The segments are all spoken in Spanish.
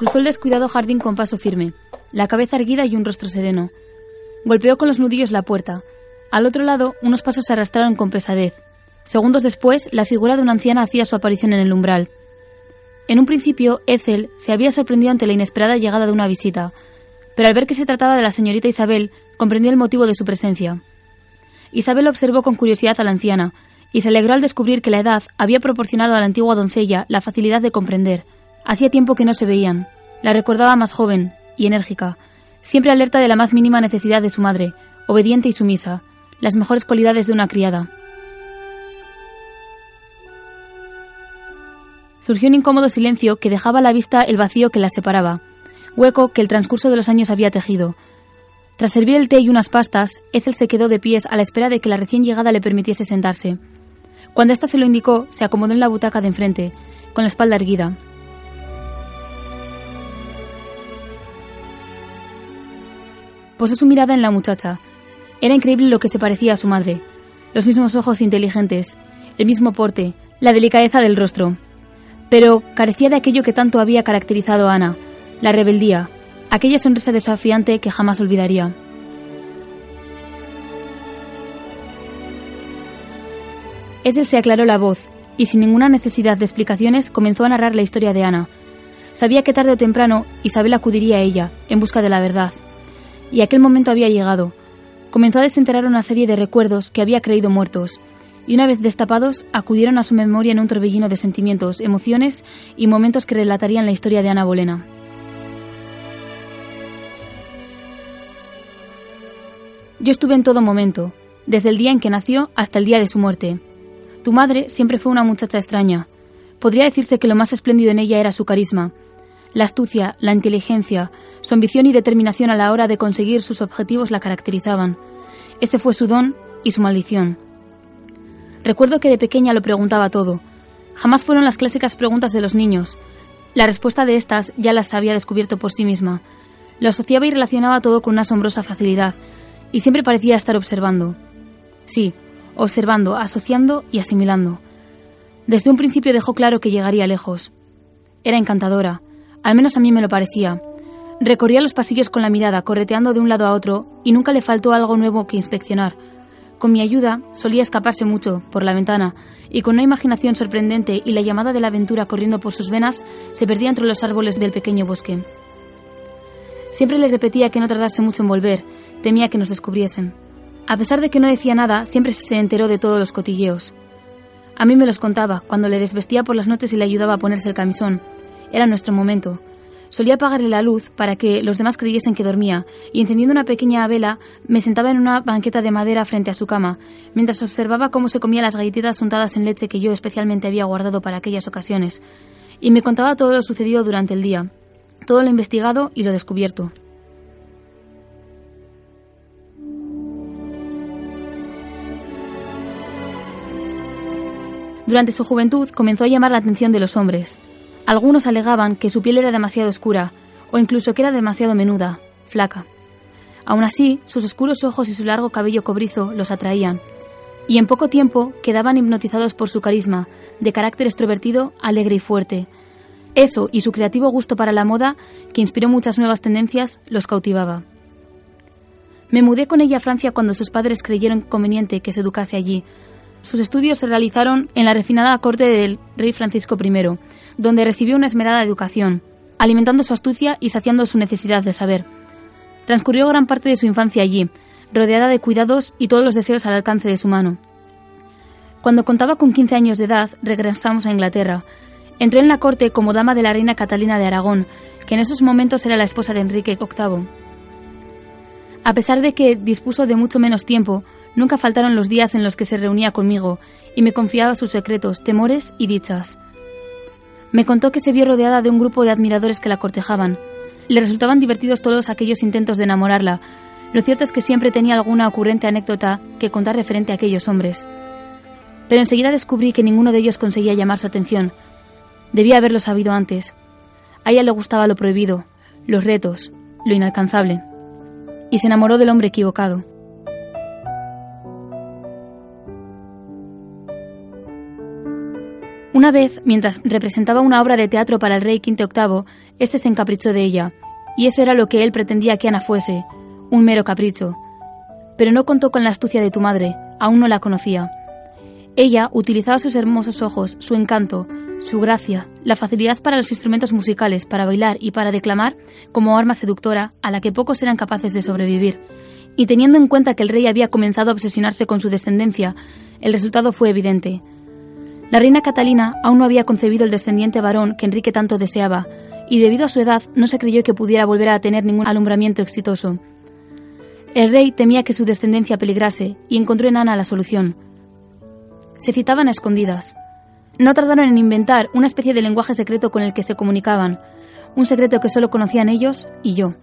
Cruzó el descuidado jardín con paso firme, la cabeza erguida y un rostro sereno. Golpeó con los nudillos la puerta. Al otro lado, unos pasos se arrastraron con pesadez. Segundos después, la figura de una anciana hacía su aparición en el umbral. En un principio, Ethel se había sorprendido ante la inesperada llegada de una visita, pero al ver que se trataba de la señorita Isabel, comprendió el motivo de su presencia. Isabel observó con curiosidad a la anciana, y se alegró al descubrir que la edad había proporcionado a la antigua doncella la facilidad de comprender. Hacía tiempo que no se veían. La recordaba más joven y enérgica, siempre alerta de la más mínima necesidad de su madre, obediente y sumisa, las mejores cualidades de una criada. Surgió un incómodo silencio que dejaba a la vista el vacío que las separaba, hueco que el transcurso de los años había tejido. Tras servir el té y unas pastas, Ethel se quedó de pies a la espera de que la recién llegada le permitiese sentarse. Cuando ésta se lo indicó, se acomodó en la butaca de enfrente, con la espalda erguida. Posó su mirada en la muchacha. Era increíble lo que se parecía a su madre. Los mismos ojos inteligentes, el mismo porte, la delicadeza del rostro. Pero carecía de aquello que tanto había caracterizado a Ana, la rebeldía, aquella sonrisa desafiante que jamás olvidaría. Ethel se aclaró la voz y sin ninguna necesidad de explicaciones comenzó a narrar la historia de Ana. Sabía que tarde o temprano Isabel acudiría a ella en busca de la verdad. Y aquel momento había llegado. Comenzó a desenterrar una serie de recuerdos que había creído muertos, y una vez destapados acudieron a su memoria en un torbellino de sentimientos, emociones y momentos que relatarían la historia de Ana Bolena. Yo estuve en todo momento, desde el día en que nació hasta el día de su muerte. Tu madre siempre fue una muchacha extraña. Podría decirse que lo más espléndido en ella era su carisma, la astucia, la inteligencia, su ambición y determinación a la hora de conseguir sus objetivos la caracterizaban. Ese fue su don y su maldición. Recuerdo que de pequeña lo preguntaba todo. Jamás fueron las clásicas preguntas de los niños. La respuesta de estas ya las había descubierto por sí misma. Lo asociaba y relacionaba todo con una asombrosa facilidad, y siempre parecía estar observando. Sí, observando, asociando y asimilando. Desde un principio dejó claro que llegaría lejos. Era encantadora, al menos a mí me lo parecía. Recorría los pasillos con la mirada, correteando de un lado a otro, y nunca le faltó algo nuevo que inspeccionar. Con mi ayuda solía escaparse mucho, por la ventana, y con una imaginación sorprendente y la llamada de la aventura corriendo por sus venas, se perdía entre los árboles del pequeño bosque. Siempre le repetía que no tardase mucho en volver, temía que nos descubriesen. A pesar de que no decía nada, siempre se enteró de todos los cotilleos. A mí me los contaba, cuando le desvestía por las noches y le ayudaba a ponerse el camisón. Era nuestro momento. Solía apagarle la luz para que los demás creyesen que dormía, y encendiendo una pequeña vela, me sentaba en una banqueta de madera frente a su cama, mientras observaba cómo se comía las galletitas untadas en leche que yo especialmente había guardado para aquellas ocasiones, y me contaba todo lo sucedido durante el día, todo lo investigado y lo descubierto. Durante su juventud comenzó a llamar la atención de los hombres. Algunos alegaban que su piel era demasiado oscura, o incluso que era demasiado menuda, flaca. Aún así, sus oscuros ojos y su largo cabello cobrizo los atraían, y en poco tiempo quedaban hipnotizados por su carisma, de carácter extrovertido, alegre y fuerte. Eso y su creativo gusto para la moda, que inspiró muchas nuevas tendencias, los cautivaba. Me mudé con ella a Francia cuando sus padres creyeron conveniente que se educase allí, sus estudios se realizaron en la refinada corte del rey Francisco I, donde recibió una esmerada educación, alimentando su astucia y saciando su necesidad de saber. Transcurrió gran parte de su infancia allí, rodeada de cuidados y todos los deseos al alcance de su mano. Cuando contaba con 15 años de edad, regresamos a Inglaterra. Entró en la corte como dama de la reina Catalina de Aragón, que en esos momentos era la esposa de Enrique VIII. A pesar de que dispuso de mucho menos tiempo, Nunca faltaron los días en los que se reunía conmigo y me confiaba sus secretos, temores y dichas. Me contó que se vio rodeada de un grupo de admiradores que la cortejaban. Le resultaban divertidos todos aquellos intentos de enamorarla. Lo cierto es que siempre tenía alguna ocurrente anécdota que contar referente a aquellos hombres. Pero enseguida descubrí que ninguno de ellos conseguía llamar su atención. Debía haberlo sabido antes. A ella le gustaba lo prohibido, los retos, lo inalcanzable. Y se enamoró del hombre equivocado. Una vez, mientras representaba una obra de teatro para el rey Quinto VIII, este se encaprichó de ella, y eso era lo que él pretendía que Ana fuese, un mero capricho. Pero no contó con la astucia de tu madre, aún no la conocía. Ella utilizaba sus hermosos ojos, su encanto, su gracia, la facilidad para los instrumentos musicales, para bailar y para declamar como arma seductora a la que pocos eran capaces de sobrevivir. Y teniendo en cuenta que el rey había comenzado a obsesionarse con su descendencia, el resultado fue evidente. La reina Catalina aún no había concebido el descendiente varón que Enrique tanto deseaba, y debido a su edad no se creyó que pudiera volver a tener ningún alumbramiento exitoso. El rey temía que su descendencia peligrase y encontró en Ana la solución. Se citaban a escondidas. No tardaron en inventar una especie de lenguaje secreto con el que se comunicaban, un secreto que solo conocían ellos y yo.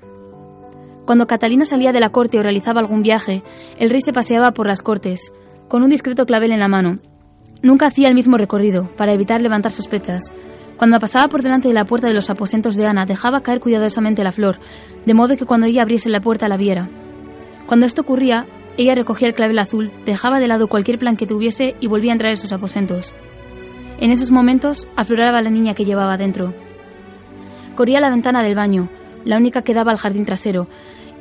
Cuando Catalina salía de la corte o realizaba algún viaje, el rey se paseaba por las cortes, con un discreto clavel en la mano. Nunca hacía el mismo recorrido, para evitar levantar sospechas, cuando pasaba por delante de la puerta de los aposentos de Ana, dejaba caer cuidadosamente la flor, de modo que cuando ella abriese la puerta la viera. Cuando esto ocurría, ella recogía el clavel azul, dejaba de lado cualquier plan que tuviese y volvía a entrar en sus aposentos. En esos momentos afloraba la niña que llevaba dentro. Corría a la ventana del baño, la única que daba al jardín trasero,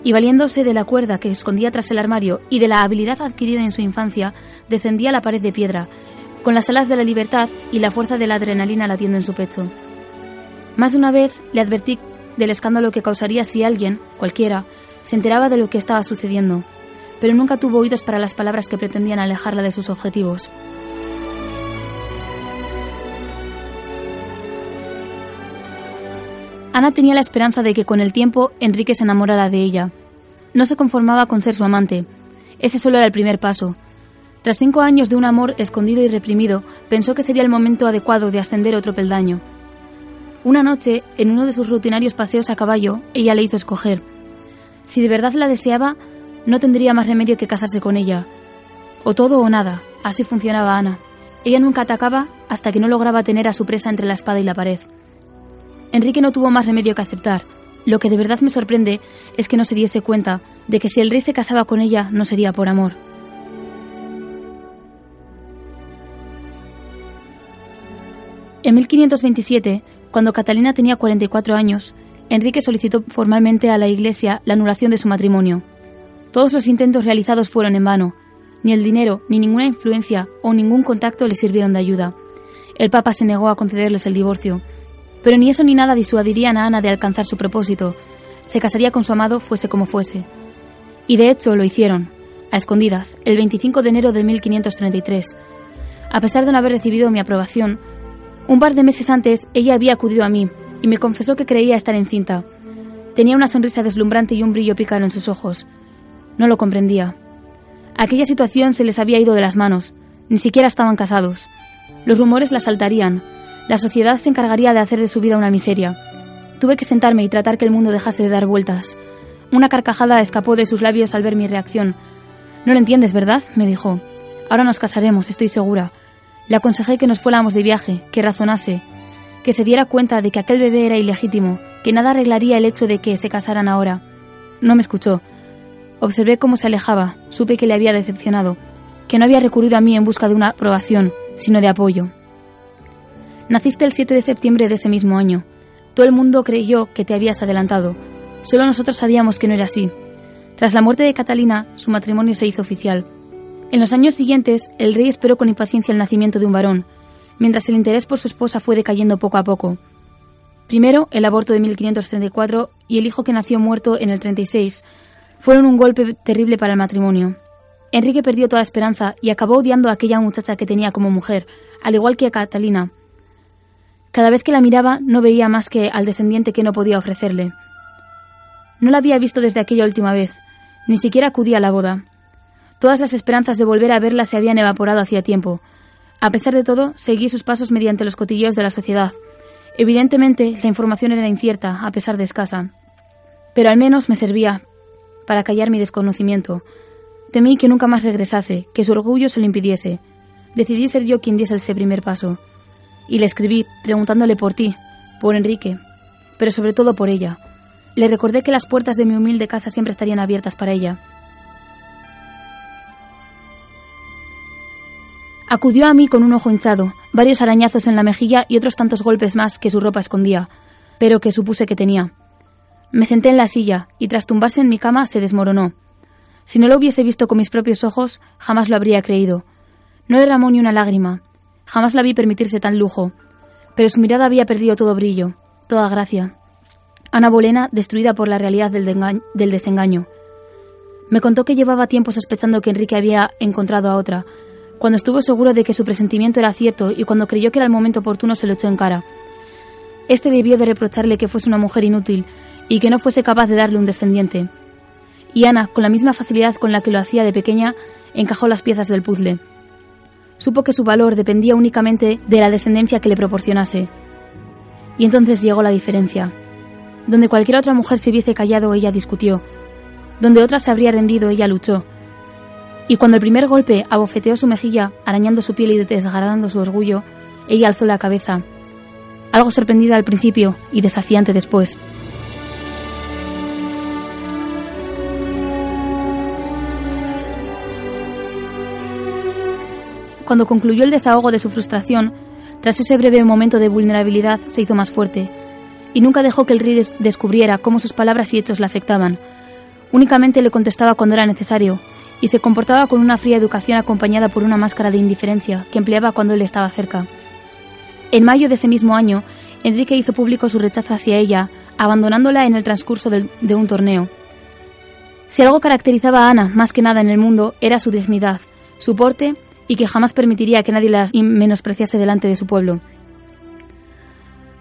y valiéndose de la cuerda que escondía tras el armario y de la habilidad adquirida en su infancia, descendía la pared de piedra, con las alas de la libertad y la fuerza de la adrenalina latiendo en su pecho. Más de una vez le advertí del escándalo que causaría si alguien, cualquiera, se enteraba de lo que estaba sucediendo, pero nunca tuvo oídos para las palabras que pretendían alejarla de sus objetivos. Ana tenía la esperanza de que con el tiempo Enrique se enamorara de ella. No se conformaba con ser su amante. Ese solo era el primer paso, tras cinco años de un amor escondido y reprimido, pensó que sería el momento adecuado de ascender otro peldaño. Una noche, en uno de sus rutinarios paseos a caballo, ella le hizo escoger. Si de verdad la deseaba, no tendría más remedio que casarse con ella. O todo o nada, así funcionaba Ana. Ella nunca atacaba hasta que no lograba tener a su presa entre la espada y la pared. Enrique no tuvo más remedio que aceptar. Lo que de verdad me sorprende es que no se diese cuenta de que si el rey se casaba con ella no sería por amor. En 1527, cuando Catalina tenía 44 años, Enrique solicitó formalmente a la Iglesia la anulación de su matrimonio. Todos los intentos realizados fueron en vano. Ni el dinero, ni ninguna influencia o ningún contacto le sirvieron de ayuda. El Papa se negó a concederles el divorcio. Pero ni eso ni nada disuadirían a Ana de alcanzar su propósito. Se casaría con su amado fuese como fuese. Y de hecho lo hicieron, a escondidas, el 25 de enero de 1533. A pesar de no haber recibido mi aprobación, un par de meses antes, ella había acudido a mí y me confesó que creía estar encinta. Tenía una sonrisa deslumbrante y un brillo pícaro en sus ojos. No lo comprendía. Aquella situación se les había ido de las manos. Ni siquiera estaban casados. Los rumores la saltarían. La sociedad se encargaría de hacer de su vida una miseria. Tuve que sentarme y tratar que el mundo dejase de dar vueltas. Una carcajada escapó de sus labios al ver mi reacción. No lo entiendes, ¿verdad? me dijo. Ahora nos casaremos, estoy segura. Le aconsejé que nos fuéramos de viaje, que razonase, que se diera cuenta de que aquel bebé era ilegítimo, que nada arreglaría el hecho de que se casaran ahora. No me escuchó. Observé cómo se alejaba, supe que le había decepcionado, que no había recurrido a mí en busca de una aprobación, sino de apoyo. Naciste el 7 de septiembre de ese mismo año. Todo el mundo creyó que te habías adelantado. Solo nosotros sabíamos que no era así. Tras la muerte de Catalina, su matrimonio se hizo oficial. En los años siguientes, el rey esperó con impaciencia el nacimiento de un varón, mientras el interés por su esposa fue decayendo poco a poco. Primero, el aborto de 1534 y el hijo que nació muerto en el 36 fueron un golpe terrible para el matrimonio. Enrique perdió toda esperanza y acabó odiando a aquella muchacha que tenía como mujer, al igual que a Catalina. Cada vez que la miraba no veía más que al descendiente que no podía ofrecerle. No la había visto desde aquella última vez, ni siquiera acudía a la boda. Todas las esperanzas de volver a verla se habían evaporado hacía tiempo. A pesar de todo, seguí sus pasos mediante los cotilleos de la sociedad. Evidentemente, la información era incierta, a pesar de escasa. Pero al menos me servía para callar mi desconocimiento. Temí que nunca más regresase, que su orgullo se lo impidiese. Decidí ser yo quien diese ese primer paso. Y le escribí, preguntándole por ti, por Enrique, pero sobre todo por ella. Le recordé que las puertas de mi humilde casa siempre estarían abiertas para ella. Acudió a mí con un ojo hinchado, varios arañazos en la mejilla y otros tantos golpes más que su ropa escondía, pero que supuse que tenía. Me senté en la silla y tras tumbarse en mi cama se desmoronó. Si no lo hubiese visto con mis propios ojos, jamás lo habría creído. No derramó ni una lágrima. Jamás la vi permitirse tan lujo. Pero su mirada había perdido todo brillo, toda gracia. Ana Bolena, destruida por la realidad del, del desengaño. Me contó que llevaba tiempo sospechando que Enrique había encontrado a otra. Cuando estuvo seguro de que su presentimiento era cierto y cuando creyó que era el momento oportuno se lo echó en cara. Este debió de reprocharle que fuese una mujer inútil y que no fuese capaz de darle un descendiente. Y Ana, con la misma facilidad con la que lo hacía de pequeña, encajó las piezas del puzzle. Supo que su valor dependía únicamente de la descendencia que le proporcionase. Y entonces llegó la diferencia. Donde cualquier otra mujer se hubiese callado, ella discutió. Donde otra se habría rendido, ella luchó. Y cuando el primer golpe abofeteó su mejilla, arañando su piel y desgarrando su orgullo, ella alzó la cabeza, algo sorprendida al principio y desafiante después. Cuando concluyó el desahogo de su frustración, tras ese breve momento de vulnerabilidad se hizo más fuerte, y nunca dejó que el rey descubriera cómo sus palabras y hechos le afectaban. Únicamente le contestaba cuando era necesario, y se comportaba con una fría educación acompañada por una máscara de indiferencia que empleaba cuando él estaba cerca. En mayo de ese mismo año, Enrique hizo público su rechazo hacia ella, abandonándola en el transcurso de, un torneo. Si algo caracterizaba a Ana más que nada en el mundo era su dignidad, su porte y que jamás permitiría que nadie la menospreciase delante de su pueblo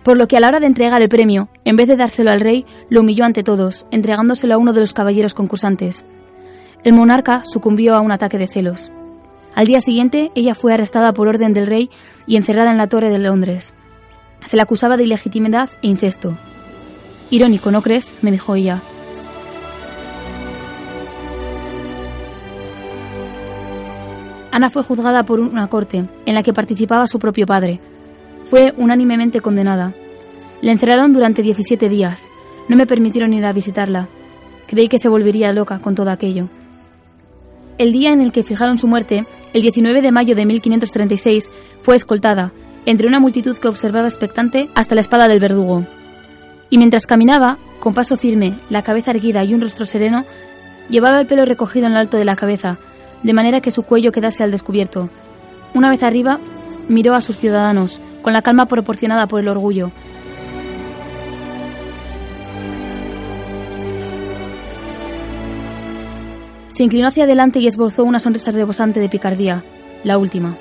por lo que a la hora de entregar el premio, en vez de dárselo al rey, lo humilló ante todos, entregándoselo a uno de los caballeros concursantes. El monarca sucumbió a un ataque de celos. Al día siguiente, ella fue arrestada por orden del rey y encerrada en la Torre de Londres. Se la acusaba de ilegitimidad e incesto. Irónico, ¿no crees? me dijo ella. Ana fue juzgada por una corte, en la que participaba su propio padre, fue unánimemente condenada. La encerraron durante 17 días. No me permitieron ir a visitarla. Creí que se volvería loca con todo aquello. El día en el que fijaron su muerte, el 19 de mayo de 1536, fue escoltada, entre una multitud que observaba expectante, hasta la espada del verdugo. Y mientras caminaba, con paso firme, la cabeza erguida y un rostro sereno, llevaba el pelo recogido en lo alto de la cabeza, de manera que su cuello quedase al descubierto. Una vez arriba, miró a sus ciudadanos, con la calma proporcionada por el orgullo. Se inclinó hacia adelante y esbozó una sonrisa rebosante de picardía, la última.